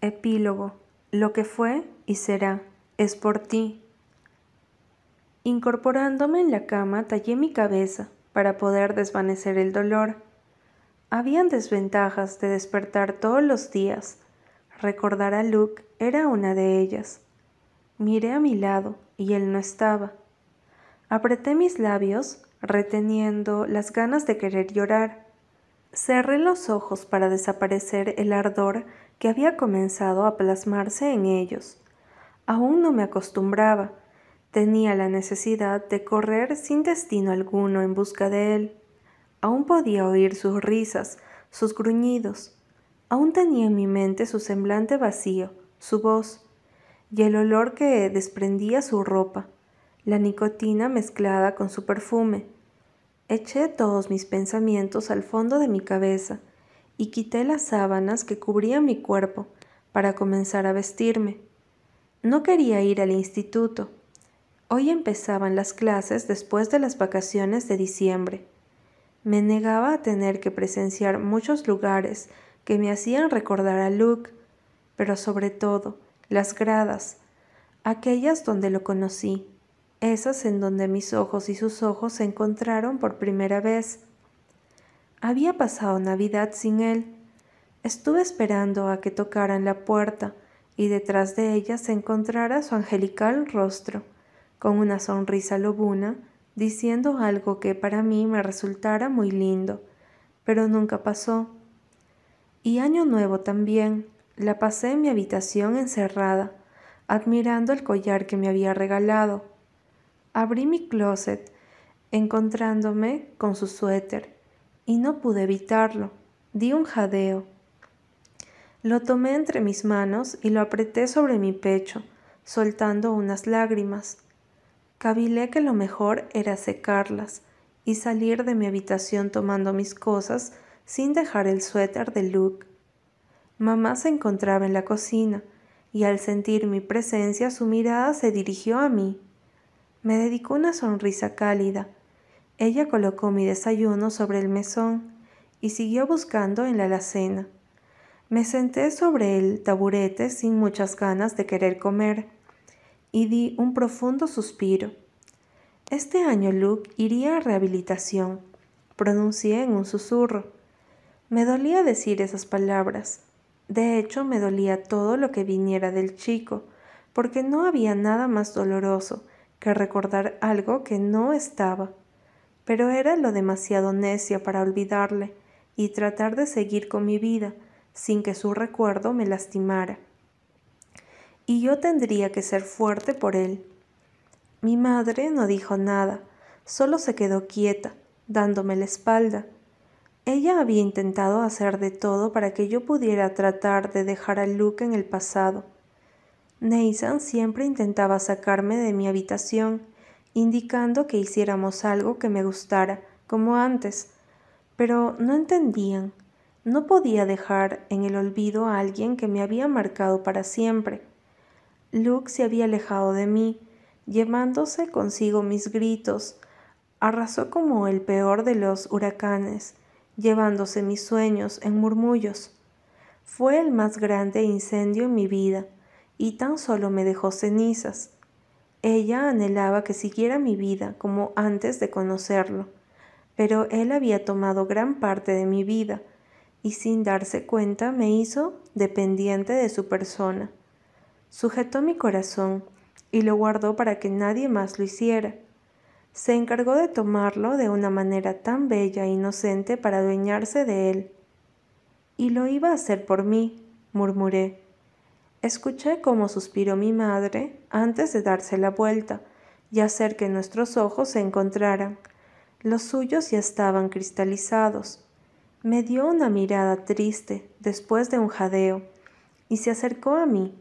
Epílogo. Lo que fue y será es por ti. Incorporándome en la cama, tallé mi cabeza para poder desvanecer el dolor. Habían desventajas de despertar todos los días. Recordar a Luke era una de ellas. Miré a mi lado y él no estaba. Apreté mis labios, reteniendo las ganas de querer llorar. Cerré los ojos para desaparecer el ardor que había comenzado a plasmarse en ellos. Aún no me acostumbraba. Tenía la necesidad de correr sin destino alguno en busca de él. Aún podía oír sus risas, sus gruñidos. Aún tenía en mi mente su semblante vacío, su voz, y el olor que desprendía su ropa, la nicotina mezclada con su perfume. Eché todos mis pensamientos al fondo de mi cabeza y quité las sábanas que cubrían mi cuerpo para comenzar a vestirme. No quería ir al instituto. Hoy empezaban las clases después de las vacaciones de diciembre. Me negaba a tener que presenciar muchos lugares que me hacían recordar a Luke, pero sobre todo las gradas, aquellas donde lo conocí, esas en donde mis ojos y sus ojos se encontraron por primera vez. Había pasado Navidad sin él. Estuve esperando a que tocaran la puerta y detrás de ella se encontrara su angelical rostro, con una sonrisa lobuna, diciendo algo que para mí me resultara muy lindo, pero nunca pasó. Y año nuevo también, la pasé en mi habitación encerrada, admirando el collar que me había regalado. Abrí mi closet, encontrándome con su suéter, y no pude evitarlo. Di un jadeo. Lo tomé entre mis manos y lo apreté sobre mi pecho, soltando unas lágrimas. Cavilé que lo mejor era secarlas y salir de mi habitación tomando mis cosas sin dejar el suéter de Luke. Mamá se encontraba en la cocina y al sentir mi presencia su mirada se dirigió a mí. Me dedicó una sonrisa cálida ella colocó mi desayuno sobre el mesón y siguió buscando en la alacena. Me senté sobre el taburete sin muchas ganas de querer comer y di un profundo suspiro. Este año Luke iría a rehabilitación, pronuncié en un susurro. Me dolía decir esas palabras. De hecho, me dolía todo lo que viniera del chico, porque no había nada más doloroso que recordar algo que no estaba pero era lo demasiado necia para olvidarle y tratar de seguir con mi vida sin que su recuerdo me lastimara. Y yo tendría que ser fuerte por él. Mi madre no dijo nada, solo se quedó quieta, dándome la espalda. Ella había intentado hacer de todo para que yo pudiera tratar de dejar a Luke en el pasado. Nathan siempre intentaba sacarme de mi habitación indicando que hiciéramos algo que me gustara, como antes, pero no entendían. No podía dejar en el olvido a alguien que me había marcado para siempre. Luke se había alejado de mí, llevándose consigo mis gritos, arrasó como el peor de los huracanes, llevándose mis sueños en murmullos. Fue el más grande incendio en mi vida, y tan solo me dejó cenizas. Ella anhelaba que siguiera mi vida como antes de conocerlo, pero él había tomado gran parte de mi vida y sin darse cuenta me hizo dependiente de su persona. Sujetó mi corazón y lo guardó para que nadie más lo hiciera. Se encargó de tomarlo de una manera tan bella e inocente para adueñarse de él. Y lo iba a hacer por mí, murmuré. Escuché cómo suspiró mi madre antes de darse la vuelta y hacer que nuestros ojos se encontraran. Los suyos ya estaban cristalizados. Me dio una mirada triste después de un jadeo y se acercó a mí.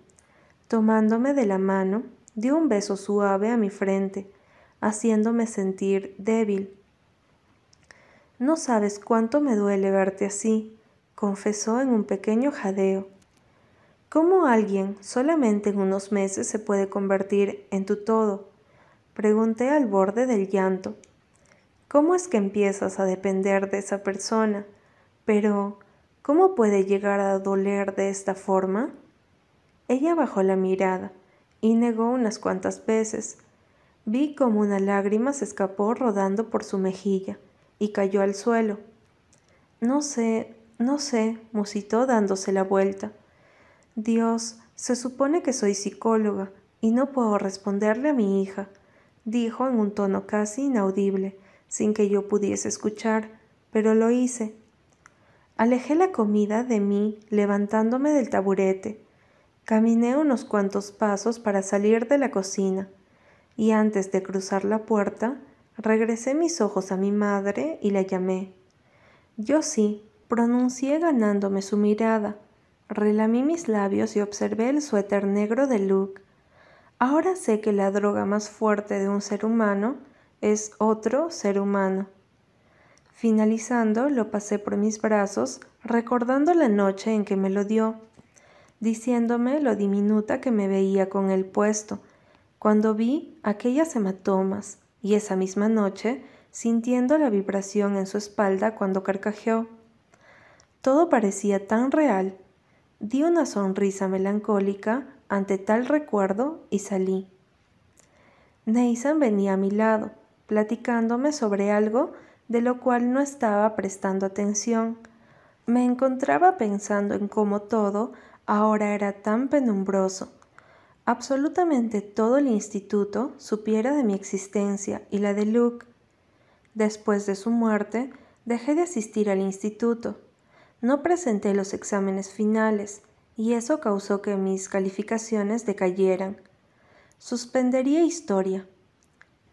Tomándome de la mano, dio un beso suave a mi frente, haciéndome sentir débil. No sabes cuánto me duele verte así, confesó en un pequeño jadeo. ¿Cómo alguien solamente en unos meses se puede convertir en tu todo? Pregunté al borde del llanto. ¿Cómo es que empiezas a depender de esa persona? Pero, ¿cómo puede llegar a doler de esta forma? Ella bajó la mirada y negó unas cuantas veces. Vi como una lágrima se escapó rodando por su mejilla y cayó al suelo. No sé, no sé, musitó dándose la vuelta. Dios, se supone que soy psicóloga y no puedo responderle a mi hija, dijo en un tono casi inaudible, sin que yo pudiese escuchar, pero lo hice. Alejé la comida de mí levantándome del taburete. Caminé unos cuantos pasos para salir de la cocina y antes de cruzar la puerta, regresé mis ojos a mi madre y la llamé. Yo sí, pronuncié ganándome su mirada. Relamí mis labios y observé el suéter negro de Luke. Ahora sé que la droga más fuerte de un ser humano es otro ser humano. Finalizando, lo pasé por mis brazos, recordando la noche en que me lo dio, diciéndome lo diminuta que me veía con el puesto, cuando vi aquellas hematomas, y esa misma noche, sintiendo la vibración en su espalda cuando carcajeó. Todo parecía tan real. Di una sonrisa melancólica ante tal recuerdo y salí. Nathan venía a mi lado, platicándome sobre algo de lo cual no estaba prestando atención. Me encontraba pensando en cómo todo ahora era tan penumbroso. Absolutamente todo el instituto supiera de mi existencia y la de Luke. Después de su muerte, dejé de asistir al instituto. No presenté los exámenes finales y eso causó que mis calificaciones decayeran. Suspendería historia,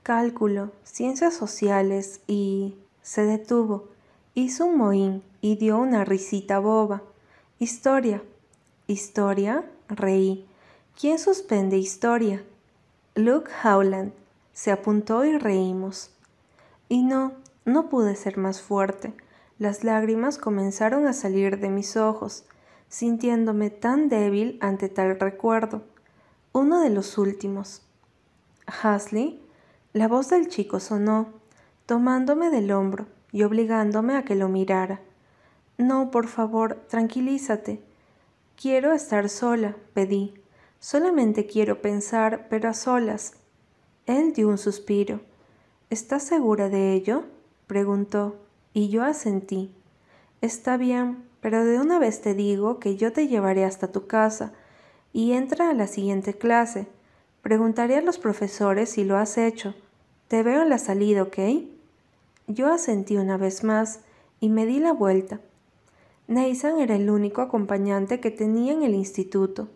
cálculo, ciencias sociales y se detuvo, hizo un mohín y dio una risita boba. Historia. Historia. Reí. ¿Quién suspende historia? Luke Howland. Se apuntó y reímos. Y no, no pude ser más fuerte. Las lágrimas comenzaron a salir de mis ojos, sintiéndome tan débil ante tal recuerdo. Uno de los últimos. Hasley, la voz del chico sonó tomándome del hombro y obligándome a que lo mirara. No, por favor, tranquilízate. Quiero estar sola, pedí. Solamente quiero pensar, pero a solas. Él dio un suspiro. ¿Estás segura de ello? preguntó, y yo asentí. Está bien, pero de una vez te digo que yo te llevaré hasta tu casa y entra a la siguiente clase. Preguntaré a los profesores si lo has hecho. Te veo en la salida, ¿ok? Yo asentí una vez más y me di la vuelta. Nathan era el único acompañante que tenía en el instituto,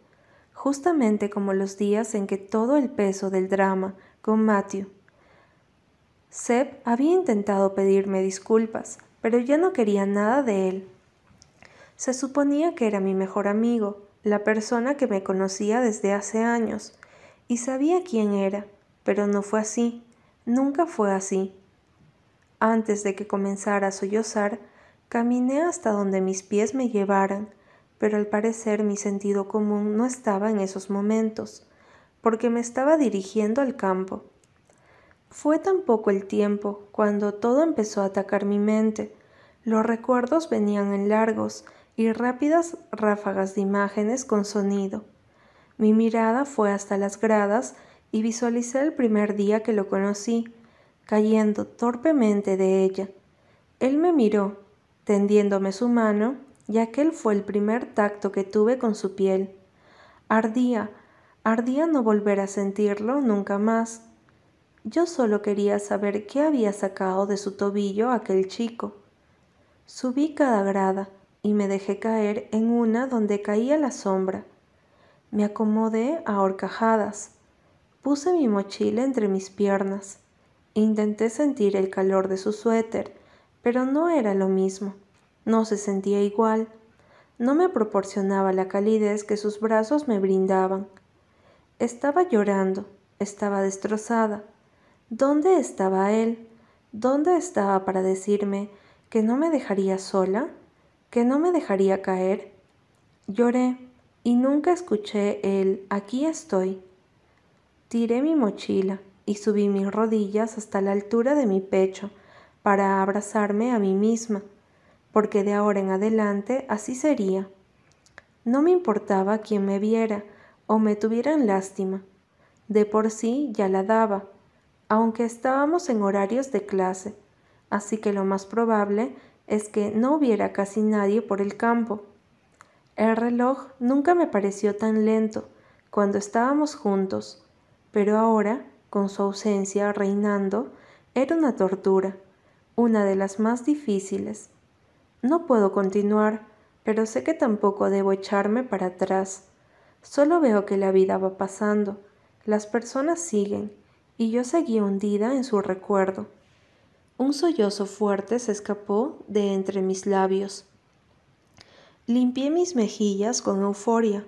justamente como los días en que todo el peso del drama con Matthew. Seb había intentado pedirme disculpas, pero ya no quería nada de él. Se suponía que era mi mejor amigo, la persona que me conocía desde hace años, y sabía quién era, pero no fue así, nunca fue así. Antes de que comenzara a sollozar, caminé hasta donde mis pies me llevaran, pero al parecer mi sentido común no estaba en esos momentos, porque me estaba dirigiendo al campo. Fue tan poco el tiempo cuando todo empezó a atacar mi mente. Los recuerdos venían en largos y rápidas ráfagas de imágenes con sonido. Mi mirada fue hasta las gradas y visualicé el primer día que lo conocí, cayendo torpemente de ella. Él me miró, tendiéndome su mano, y aquel fue el primer tacto que tuve con su piel. Ardía, ardía no volver a sentirlo nunca más. Yo solo quería saber qué había sacado de su tobillo aquel chico. Subí cada grada y me dejé caer en una donde caía la sombra. Me acomodé a horcajadas. Puse mi mochila entre mis piernas. Intenté sentir el calor de su suéter, pero no era lo mismo. No se sentía igual. No me proporcionaba la calidez que sus brazos me brindaban. Estaba llorando, estaba destrozada. ¿Dónde estaba él? ¿Dónde estaba para decirme que no me dejaría sola? ¿Que no me dejaría caer? Lloré y nunca escuché el aquí estoy. Tiré mi mochila y subí mis rodillas hasta la altura de mi pecho para abrazarme a mí misma, porque de ahora en adelante así sería. No me importaba quién me viera o me tuvieran lástima. De por sí ya la daba, aunque estábamos en horarios de clase, así que lo más probable es que no hubiera casi nadie por el campo. El reloj nunca me pareció tan lento cuando estábamos juntos, pero ahora, con su ausencia reinando, era una tortura, una de las más difíciles. No puedo continuar, pero sé que tampoco debo echarme para atrás. Solo veo que la vida va pasando, las personas siguen, y yo seguí hundida en su recuerdo. Un sollozo fuerte se escapó de entre mis labios. Limpié mis mejillas con euforia.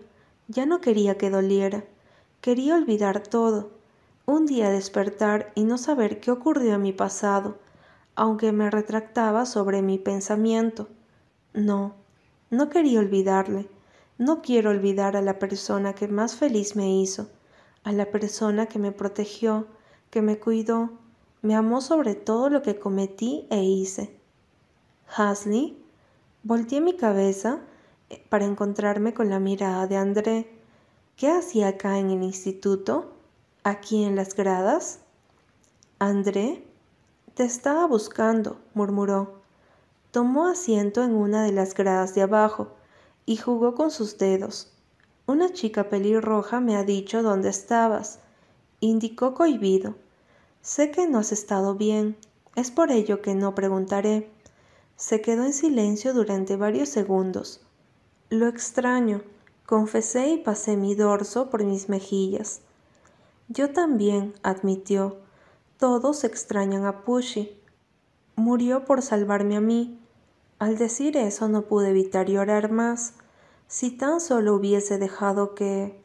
Ya no quería que doliera. Quería olvidar todo. Un día despertar y no saber qué ocurrió en mi pasado, aunque me retractaba sobre mi pensamiento. No, no quería olvidarle. No quiero olvidar a la persona que más feliz me hizo, a la persona que me protegió, que me cuidó, me amó sobre todo lo que cometí e hice. Hasley, volteé mi cabeza eh, para encontrarme con la mirada de André. ¿Qué hacía acá en el instituto? ¿Aquí en las gradas? André, te estaba buscando, murmuró. Tomó asiento en una de las gradas de abajo y jugó con sus dedos. Una chica pelirroja me ha dicho dónde estabas, indicó cohibido. Sé que no has estado bien, es por ello que no preguntaré. Se quedó en silencio durante varios segundos. Lo extraño, confesé y pasé mi dorso por mis mejillas. Yo también, admitió. Todos extrañan a Pushy. Murió por salvarme a mí, al decir eso no pude evitar llorar más. Si tan solo hubiese dejado que...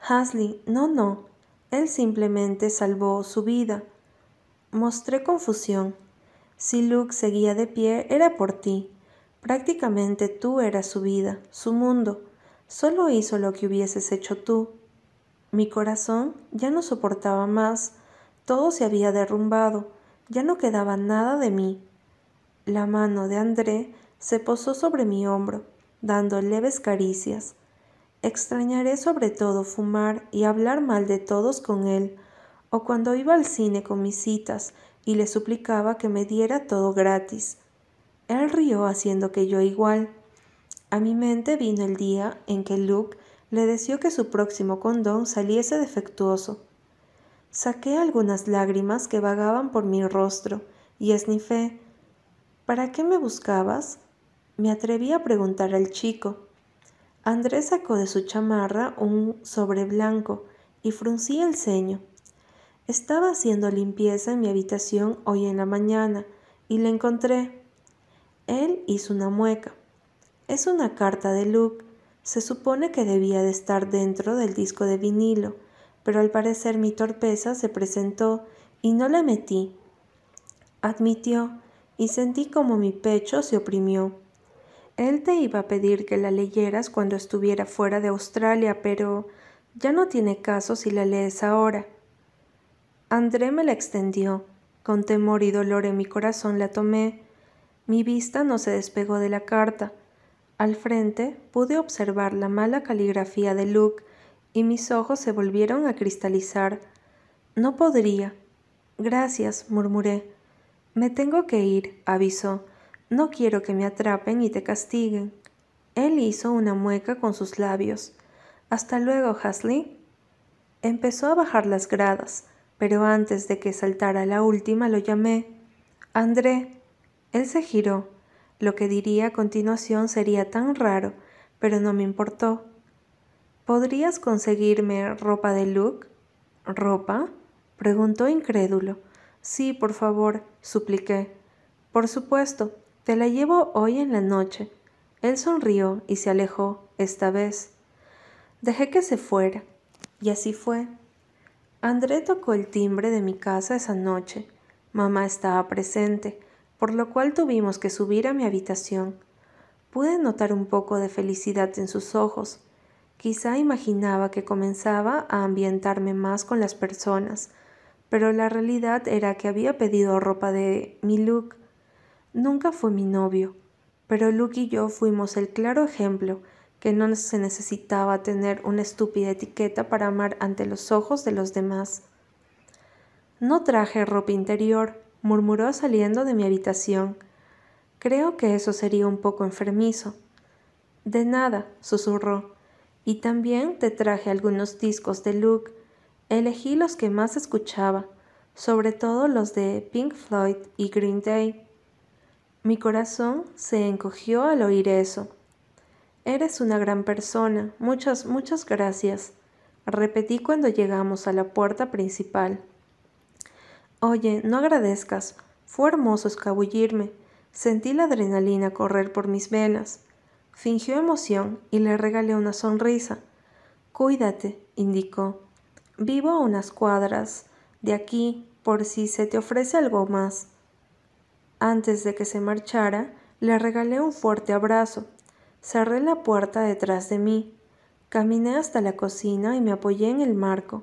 Hasley, no, no. Él simplemente salvó su vida. Mostré confusión. Si Luke seguía de pie era por ti. Prácticamente tú eras su vida, su mundo. Solo hizo lo que hubieses hecho tú. Mi corazón ya no soportaba más. Todo se había derrumbado. Ya no quedaba nada de mí. La mano de André se posó sobre mi hombro, dando leves caricias. Extrañaré sobre todo fumar y hablar mal de todos con él, o cuando iba al cine con mis citas y le suplicaba que me diera todo gratis. Él rió haciendo que yo igual. A mi mente vino el día en que Luke le deseó que su próximo condón saliese defectuoso. Saqué algunas lágrimas que vagaban por mi rostro y esnifé ¿Para qué me buscabas? Me atreví a preguntar al chico. Andrés sacó de su chamarra un sobre blanco y fruncía el ceño. Estaba haciendo limpieza en mi habitación hoy en la mañana y le encontré. Él hizo una mueca. Es una carta de Luke. Se supone que debía de estar dentro del disco de vinilo, pero al parecer mi torpeza se presentó y no la metí. Admitió y sentí como mi pecho se oprimió. Él te iba a pedir que la leyeras cuando estuviera fuera de Australia, pero ya no tiene caso si la lees ahora. André me la extendió. Con temor y dolor en mi corazón la tomé. Mi vista no se despegó de la carta. Al frente pude observar la mala caligrafía de Luke y mis ojos se volvieron a cristalizar. No podría. Gracias, murmuré. Me tengo que ir, avisó. No quiero que me atrapen y te castiguen. Él hizo una mueca con sus labios. Hasta luego, Hasley. Empezó a bajar las gradas, pero antes de que saltara la última lo llamé. André. Él se giró. Lo que diría a continuación sería tan raro, pero no me importó. ¿Podrías conseguirme ropa de Luke? ¿Ropa? preguntó incrédulo. Sí, por favor, supliqué. Por supuesto, te la llevo hoy en la noche. Él sonrió y se alejó, esta vez. Dejé que se fuera, y así fue. André tocó el timbre de mi casa esa noche. Mamá estaba presente, por lo cual tuvimos que subir a mi habitación. Pude notar un poco de felicidad en sus ojos. Quizá imaginaba que comenzaba a ambientarme más con las personas, pero la realidad era que había pedido ropa de mi Luke. Nunca fue mi novio, pero Luke y yo fuimos el claro ejemplo que no se necesitaba tener una estúpida etiqueta para amar ante los ojos de los demás. No traje ropa interior, murmuró saliendo de mi habitación. Creo que eso sería un poco enfermizo. De nada, susurró. Y también te traje algunos discos de Luke. Elegí los que más escuchaba, sobre todo los de Pink Floyd y Green Day. Mi corazón se encogió al oír eso. Eres una gran persona. Muchas, muchas gracias. Repetí cuando llegamos a la puerta principal. Oye, no agradezcas. Fue hermoso escabullirme. Sentí la adrenalina correr por mis venas. Fingió emoción y le regalé una sonrisa. Cuídate, indicó. Vivo a unas cuadras de aquí por si se te ofrece algo más. Antes de que se marchara, le regalé un fuerte abrazo Cerré la puerta detrás de mí. Caminé hasta la cocina y me apoyé en el marco.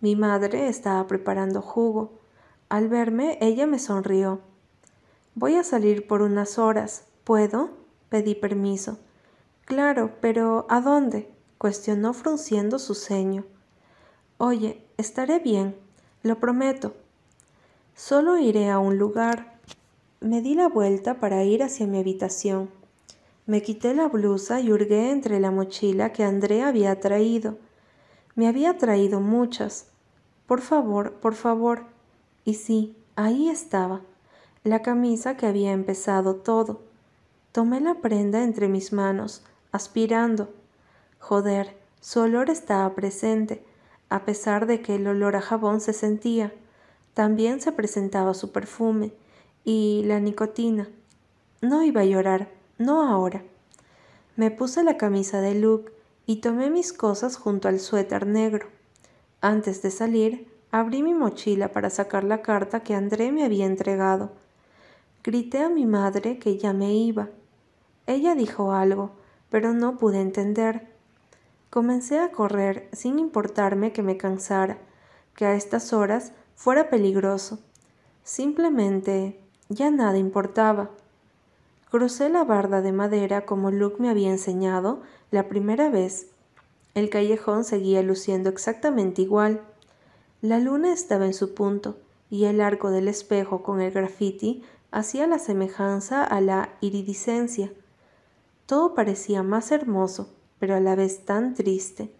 Mi madre estaba preparando jugo. Al verme, ella me sonrió. Voy a salir por unas horas. ¿Puedo? Pedí permiso. Claro, pero ¿a dónde? cuestionó frunciendo su ceño. Oye, estaré bien, lo prometo. Solo iré a un lugar. Me di la vuelta para ir hacia mi habitación. Me quité la blusa y hurgué entre la mochila que André había traído. Me había traído muchas. Por favor, por favor. Y sí, ahí estaba, la camisa que había empezado todo. Tomé la prenda entre mis manos, aspirando. Joder, su olor estaba presente, a pesar de que el olor a jabón se sentía. También se presentaba su perfume y la nicotina. No iba a llorar no ahora. Me puse la camisa de Luke y tomé mis cosas junto al suéter negro. Antes de salir, abrí mi mochila para sacar la carta que André me había entregado. Grité a mi madre que ya me iba. Ella dijo algo, pero no pude entender. Comencé a correr sin importarme que me cansara, que a estas horas fuera peligroso. Simplemente ya nada importaba. Crucé la barda de madera como Luke me había enseñado la primera vez. El callejón seguía luciendo exactamente igual. La luna estaba en su punto y el arco del espejo con el graffiti hacía la semejanza a la iridiscencia. Todo parecía más hermoso, pero a la vez tan triste.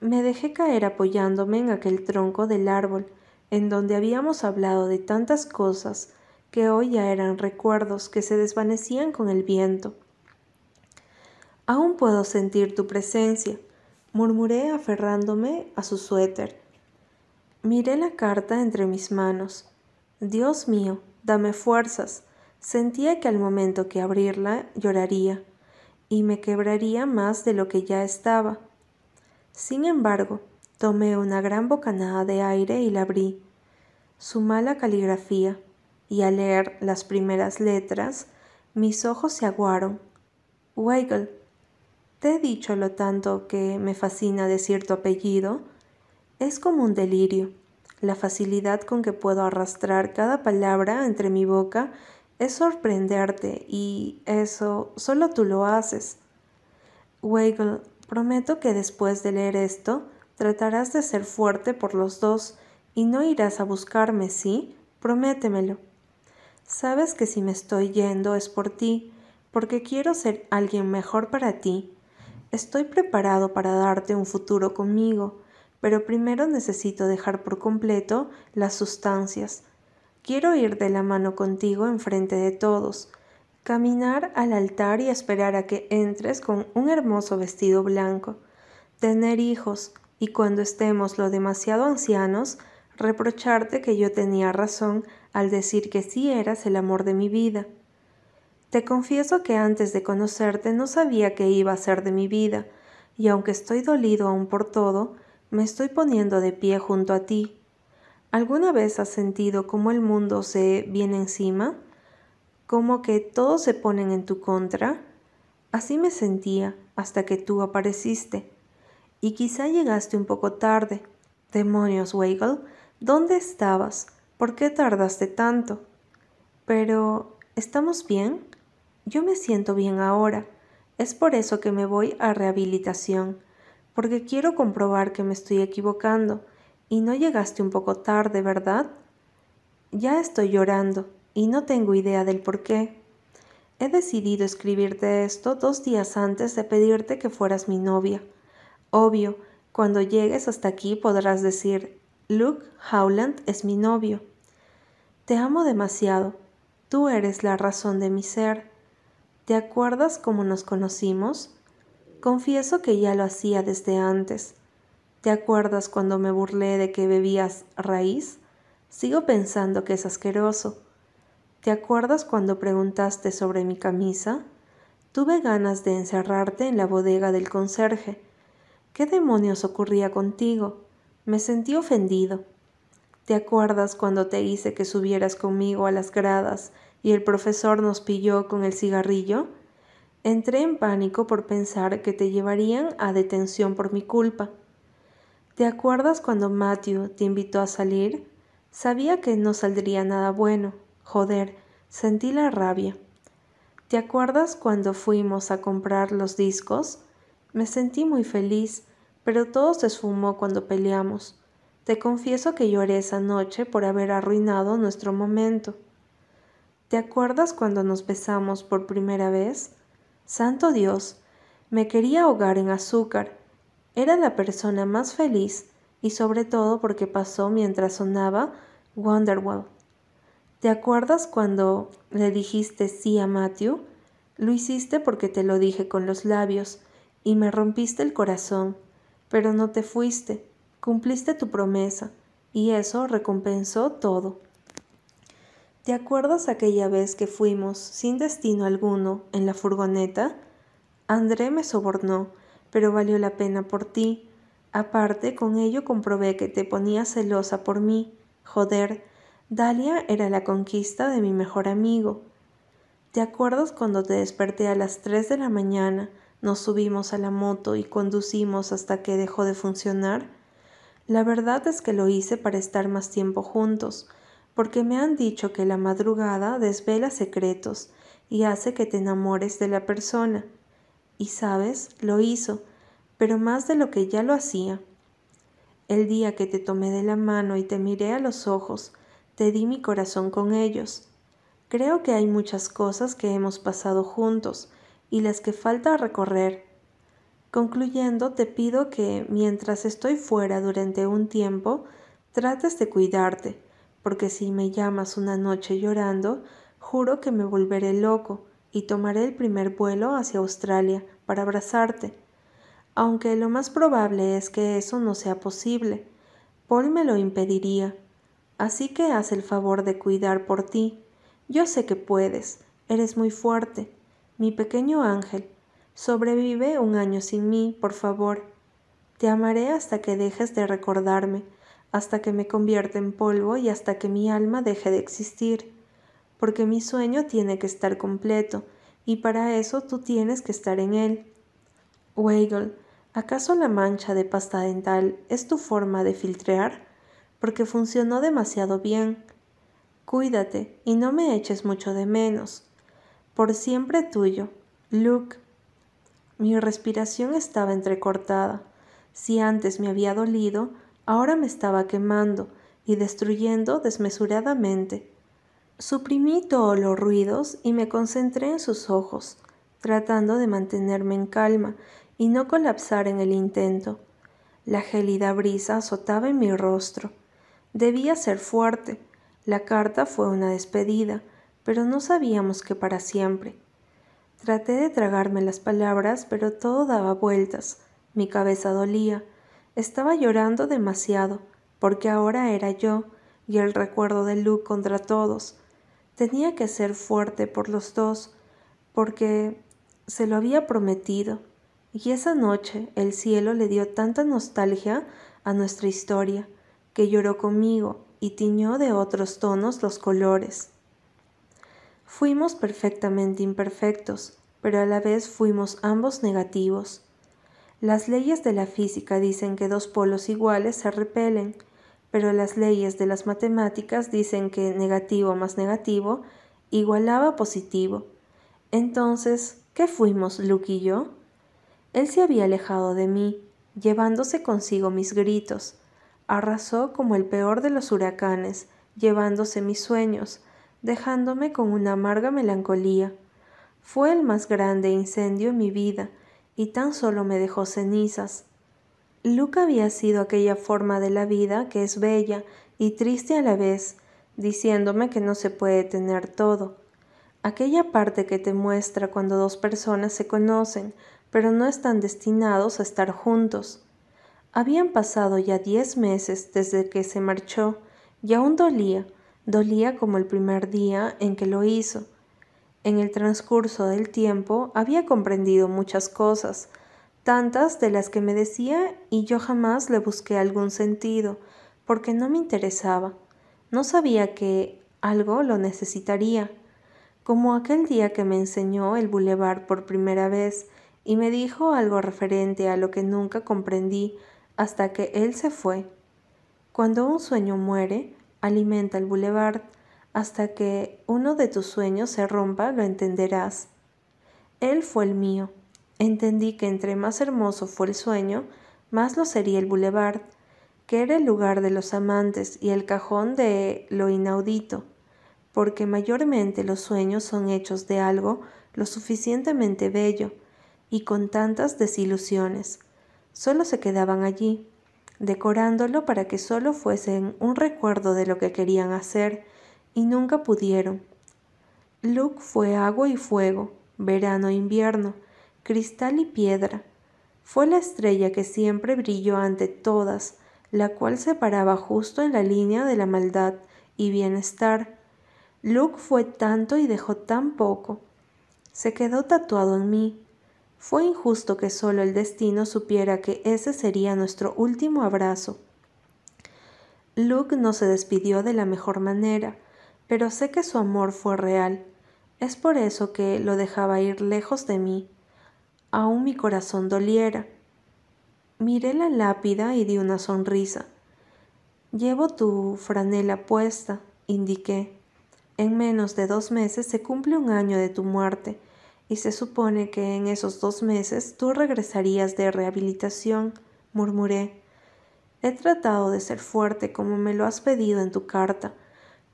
Me dejé caer apoyándome en aquel tronco del árbol, en donde habíamos hablado de tantas cosas que hoy ya eran recuerdos que se desvanecían con el viento. Aún puedo sentir tu presencia, murmuré aferrándome a su suéter. Miré la carta entre mis manos. Dios mío, dame fuerzas. Sentía que al momento que abrirla lloraría y me quebraría más de lo que ya estaba. Sin embargo, tomé una gran bocanada de aire y la abrí. Su mala caligrafía, y al leer las primeras letras, mis ojos se aguaron. Weigel, te he dicho lo tanto que me fascina decir tu apellido. Es como un delirio. La facilidad con que puedo arrastrar cada palabra entre mi boca es sorprenderte y eso solo tú lo haces. Weigel, prometo que después de leer esto tratarás de ser fuerte por los dos y no irás a buscarme, ¿sí? Prométemelo. Sabes que si me estoy yendo es por ti, porque quiero ser alguien mejor para ti. Estoy preparado para darte un futuro conmigo, pero primero necesito dejar por completo las sustancias. Quiero ir de la mano contigo enfrente de todos, caminar al altar y esperar a que entres con un hermoso vestido blanco, tener hijos y cuando estemos lo demasiado ancianos, reprocharte que yo tenía razón al decir que sí eras el amor de mi vida. Te confieso que antes de conocerte no sabía qué iba a ser de mi vida, y aunque estoy dolido aún por todo, me estoy poniendo de pie junto a ti. ¿Alguna vez has sentido cómo el mundo se viene encima? ¿Cómo que todos se ponen en tu contra? Así me sentía hasta que tú apareciste. Y quizá llegaste un poco tarde. Demonios, Weigel, ¿dónde estabas? ¿Por qué tardaste tanto? Pero, ¿estamos bien? Yo me siento bien ahora. Es por eso que me voy a rehabilitación, porque quiero comprobar que me estoy equivocando, y no llegaste un poco tarde, ¿verdad? Ya estoy llorando, y no tengo idea del por qué. He decidido escribirte esto dos días antes de pedirte que fueras mi novia. Obvio, cuando llegues hasta aquí podrás decir, Luke Howland es mi novio. Te amo demasiado. Tú eres la razón de mi ser. ¿Te acuerdas cómo nos conocimos? Confieso que ya lo hacía desde antes. ¿Te acuerdas cuando me burlé de que bebías raíz? Sigo pensando que es asqueroso. ¿Te acuerdas cuando preguntaste sobre mi camisa? Tuve ganas de encerrarte en la bodega del conserje ¿Qué demonios ocurría contigo? Me sentí ofendido. ¿Te acuerdas cuando te hice que subieras conmigo a las gradas y el profesor nos pilló con el cigarrillo? Entré en pánico por pensar que te llevarían a detención por mi culpa. ¿Te acuerdas cuando Matthew te invitó a salir? Sabía que no saldría nada bueno. Joder, sentí la rabia. ¿Te acuerdas cuando fuimos a comprar los discos? Me sentí muy feliz, pero todo se esfumó cuando peleamos. Te confieso que lloré esa noche por haber arruinado nuestro momento. ¿Te acuerdas cuando nos besamos por primera vez? Santo Dios, me quería ahogar en azúcar. Era la persona más feliz y sobre todo porque pasó mientras sonaba Wonderwall. ¿Te acuerdas cuando le dijiste sí a Matthew? Lo hiciste porque te lo dije con los labios y me rompiste el corazón, pero no te fuiste, cumpliste tu promesa, y eso recompensó todo. ¿Te acuerdas aquella vez que fuimos sin destino alguno en la furgoneta? André me sobornó, pero valió la pena por ti. Aparte, con ello comprobé que te ponías celosa por mí. Joder, Dalia era la conquista de mi mejor amigo. ¿Te acuerdas cuando te desperté a las tres de la mañana nos subimos a la moto y conducimos hasta que dejó de funcionar? La verdad es que lo hice para estar más tiempo juntos, porque me han dicho que la madrugada desvela secretos y hace que te enamores de la persona. Y sabes, lo hizo, pero más de lo que ya lo hacía. El día que te tomé de la mano y te miré a los ojos, te di mi corazón con ellos. Creo que hay muchas cosas que hemos pasado juntos, y las que falta recorrer. Concluyendo, te pido que, mientras estoy fuera durante un tiempo, trates de cuidarte, porque si me llamas una noche llorando, juro que me volveré loco y tomaré el primer vuelo hacia Australia para abrazarte. Aunque lo más probable es que eso no sea posible. Paul me lo impediría. Así que haz el favor de cuidar por ti. Yo sé que puedes. Eres muy fuerte. Mi pequeño ángel, sobrevive un año sin mí, por favor. Te amaré hasta que dejes de recordarme, hasta que me convierta en polvo y hasta que mi alma deje de existir, porque mi sueño tiene que estar completo, y para eso tú tienes que estar en él. Weigel, ¿acaso la mancha de pasta dental es tu forma de filtrear? Porque funcionó demasiado bien. Cuídate y no me eches mucho de menos. Por siempre tuyo, Luke. Mi respiración estaba entrecortada. Si antes me había dolido, ahora me estaba quemando y destruyendo desmesuradamente. Suprimí todos los ruidos y me concentré en sus ojos, tratando de mantenerme en calma y no colapsar en el intento. La gélida brisa azotaba en mi rostro. Debía ser fuerte. La carta fue una despedida, pero no sabíamos que para siempre. Traté de tragarme las palabras, pero todo daba vueltas. Mi cabeza dolía. Estaba llorando demasiado, porque ahora era yo y el recuerdo de Luke contra todos. Tenía que ser fuerte por los dos, porque se lo había prometido. Y esa noche el cielo le dio tanta nostalgia a nuestra historia, que lloró conmigo y tiñó de otros tonos los colores. Fuimos perfectamente imperfectos, pero a la vez fuimos ambos negativos. Las leyes de la física dicen que dos polos iguales se repelen, pero las leyes de las matemáticas dicen que negativo más negativo igualaba positivo. Entonces, ¿Qué fuimos, Luke y yo? Él se había alejado de mí, llevándose consigo mis gritos. Arrasó como el peor de los huracanes, llevándose mis sueños, dejándome con una amarga melancolía. Fue el más grande incendio en mi vida, y tan solo me dejó cenizas. Luke había sido aquella forma de la vida que es bella y triste a la vez, diciéndome que no se puede tener todo. Aquella parte que te muestra cuando dos personas se conocen, pero no están destinados a estar juntos. Habían pasado ya diez meses desde que se marchó y aún dolía, dolía como el primer día en que lo hizo. En el transcurso del tiempo había comprendido muchas cosas, tantas de las que me decía y yo jamás le busqué algún sentido, porque no me interesaba. No sabía que algo lo necesitaría, como aquel día que me enseñó el bulevar por primera vez y me dijo algo referente a lo que nunca comprendí hasta que él se fue. Cuando un sueño muere, alimenta el bulevar, hasta que uno de tus sueños se rompa, lo entenderás. Él fue el mío. Entendí que entre más hermoso fue el sueño, más lo sería el bulevar, que era el lugar de los amantes y el cajón de lo inaudito, porque mayormente los sueños son hechos de algo lo suficientemente bello y con tantas desilusiones. Solo se quedaban allí, decorándolo para que solo fuesen un recuerdo de lo que querían hacer y nunca pudieron. Luke fue agua y fuego, verano e invierno, cristal y piedra. Fue la estrella que siempre brilló ante todas, la cual se paraba justo en la línea de la maldad y bienestar. Luke fue tanto y dejó tan poco. Se quedó tatuado en mí. Fue injusto que solo el destino supiera que ese sería nuestro último abrazo. Luke no se despidió de la mejor manera, pero sé que su amor fue real. Es por eso que lo dejaba ir lejos de mí, aun mi corazón doliera. Miré la lápida y di una sonrisa. Llevo tu franela puesta, indiqué. En menos de dos meses se cumple un año de tu muerte, y se supone que en esos dos meses tú regresarías de rehabilitación, murmuré. He tratado de ser fuerte como me lo has pedido en tu carta,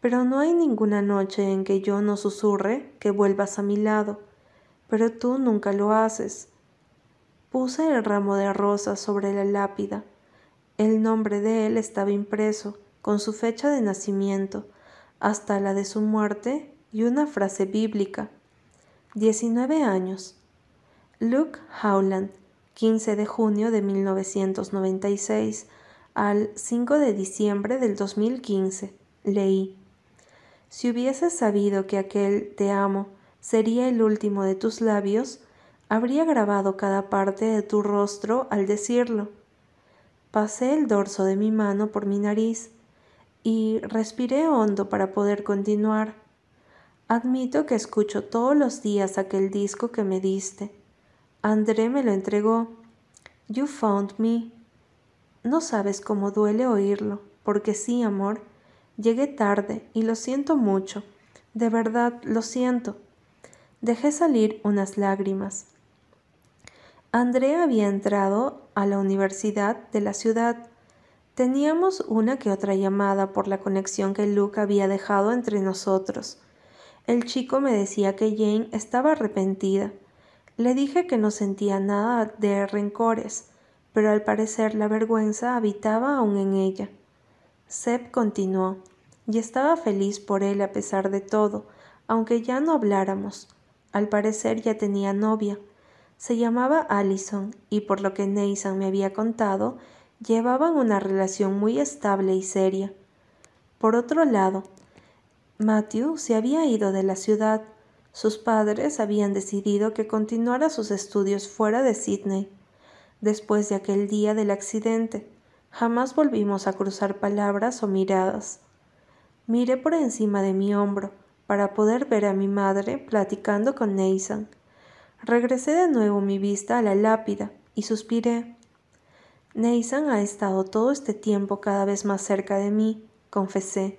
pero no hay ninguna noche en que yo no susurre que vuelvas a mi lado, pero tú nunca lo haces. Puse el ramo de rosas sobre la lápida. El nombre de él estaba impreso, con su fecha de nacimiento, hasta la de su muerte y una frase bíblica. 19 años. Luke Howland, 15 de junio de 1996 al 5 de diciembre del 2015. Leí. Si hubieses sabido que aquel te amo sería el último de tus labios, habría grabado cada parte de tu rostro al decirlo. Pasé el dorso de mi mano por mi nariz y respiré hondo para poder continuar. Admito que escucho todos los días aquel disco que me diste. André me lo entregó. You found me. No sabes cómo duele oírlo, porque sí, amor, Llegué tarde y lo siento mucho. De verdad, lo siento. Dejé salir unas lágrimas. Andrea había entrado a la universidad de la ciudad. Teníamos una que otra llamada por la conexión que Luke había dejado entre nosotros. El chico me decía que Jane estaba arrepentida. Le dije que no sentía nada de rencores, pero al parecer la vergüenza habitaba aún en ella. Seb continuó, y estaba feliz por él a pesar de todo, aunque ya no habláramos. Al parecer ya tenía novia. Se llamaba Allison y por lo que Nathan me había contado, llevaban una relación muy estable y seria. Por otro lado, Matthew se había ido de la ciudad. Sus padres habían decidido que continuara sus estudios fuera de Sydney. Después de aquel día del accidente, Jamás volvimos a cruzar palabras o miradas. Miré por encima de mi hombro para poder ver a mi madre platicando con Nathan. Regresé de nuevo mi vista a la lápida y suspiré. Nathan ha estado todo este tiempo cada vez más cerca de mí, confesé.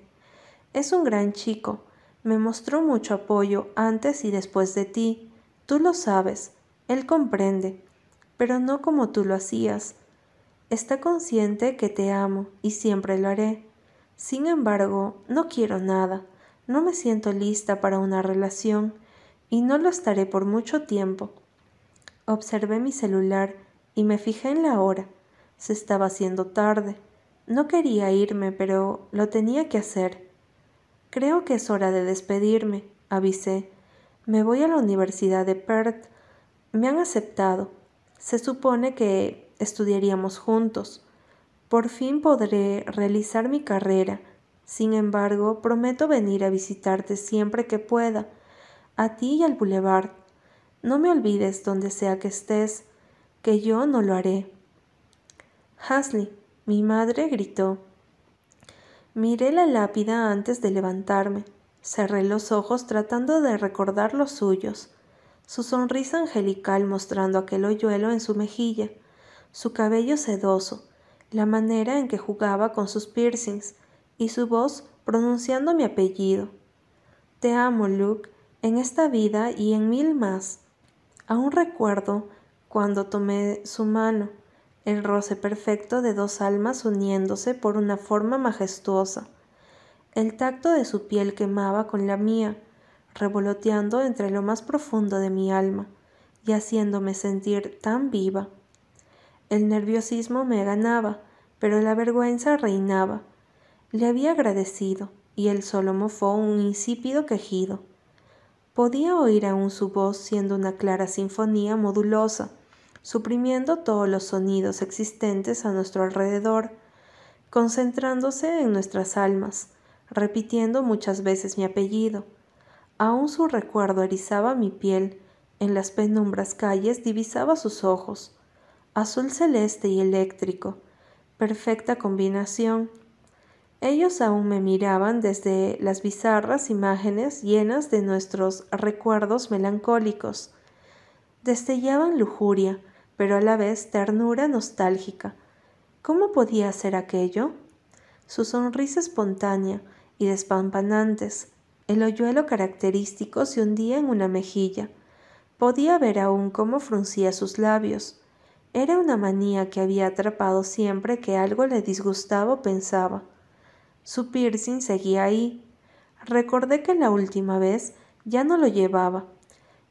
Es un gran chico. Me mostró mucho apoyo antes y después de ti. Tú lo sabes, él comprende, pero no como tú lo hacías. Está consciente que te amo y siempre lo haré. Sin embargo, no quiero nada, no me siento lista para una relación y no lo estaré por mucho tiempo. Observé mi celular y me fijé en la hora. Se estaba haciendo tarde. No quería irme, pero lo tenía que hacer. Creo que es hora de despedirme, avisé. Me voy a la Universidad de Perth. Me han aceptado. Se supone que estudiaríamos juntos. Por fin podré realizar mi carrera. Sin embargo, prometo venir a visitarte siempre que pueda, a ti y al boulevard. No me olvides donde sea que estés, que yo no lo haré. Hasley, mi madre gritó. Miré la lápida antes de levantarme. Cerré los ojos tratando de recordar los suyos. Su sonrisa angelical mostrando aquel hoyuelo en su mejilla, su cabello sedoso, la manera en que jugaba con sus piercings y su voz pronunciando mi apellido. Te amo, Luke, en esta vida y en mil más. Aún recuerdo cuando tomé su mano el roce perfecto de dos almas uniéndose por una forma majestuosa. El tacto de su piel quemaba con la mía, revoloteando entre lo más profundo de mi alma y haciéndome sentir tan viva. El nerviosismo me ganaba, pero la vergüenza reinaba. Le había agradecido, y él solo mofó un insípido quejido. Podía oír aún su voz siendo una clara sinfonía modulosa, suprimiendo todos los sonidos existentes a nuestro alrededor, concentrándose en nuestras almas, repitiendo muchas veces mi apellido. Aún su recuerdo erizaba mi piel, en las penumbras calles divisaba sus ojos, azul celeste y eléctrico, perfecta combinación. Ellos aún me miraban desde las bizarras imágenes llenas de nuestros recuerdos melancólicos. Destellaban lujuria, pero a la vez ternura nostálgica. ¿Cómo podía ser aquello? Su sonrisa espontánea y despampanantes, el hoyuelo característico se hundía en una mejilla. Podía ver aún cómo fruncía sus labios. Era una manía que había atrapado siempre que algo le disgustaba o pensaba. Su piercing seguía ahí. Recordé que la última vez ya no lo llevaba,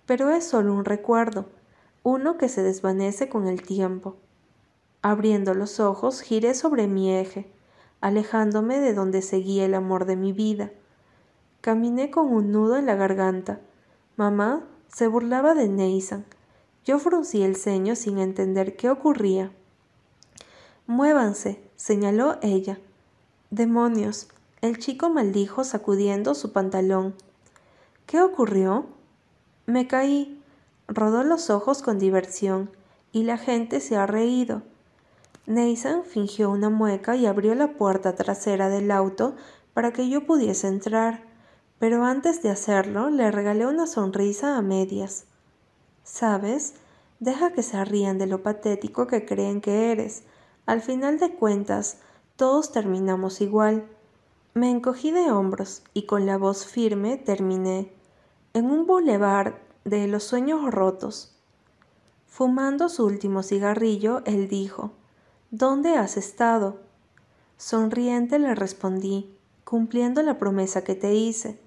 pero es solo un recuerdo uno que se desvanece con el tiempo. Abriendo los ojos, giré sobre mi eje, alejándome de donde seguía el amor de mi vida. Caminé con un nudo en la garganta. Mamá se burlaba de Nathan. Yo fruncí el ceño sin entender qué ocurría. Muévanse, señaló ella. Demonios. El chico maldijo sacudiendo su pantalón. ¿Qué ocurrió? Me caí, Rodó los ojos con diversión y la gente se ha reído. Nathan fingió una mueca y abrió la puerta trasera del auto para que yo pudiese entrar, pero antes de hacerlo le regalé una sonrisa a medias. ¿Sabes? Deja que se rían de lo patético que creen que eres. Al final de cuentas, todos terminamos igual. Me encogí de hombros y con la voz firme terminé. En un boulevard de los sueños rotos. Fumando su último cigarrillo, él dijo, ¿Dónde has estado? Sonriente le respondí, cumpliendo la promesa que te hice.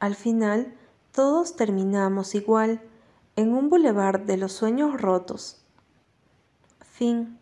Al final, todos terminamos igual, en un bulevar de los sueños rotos. Fin.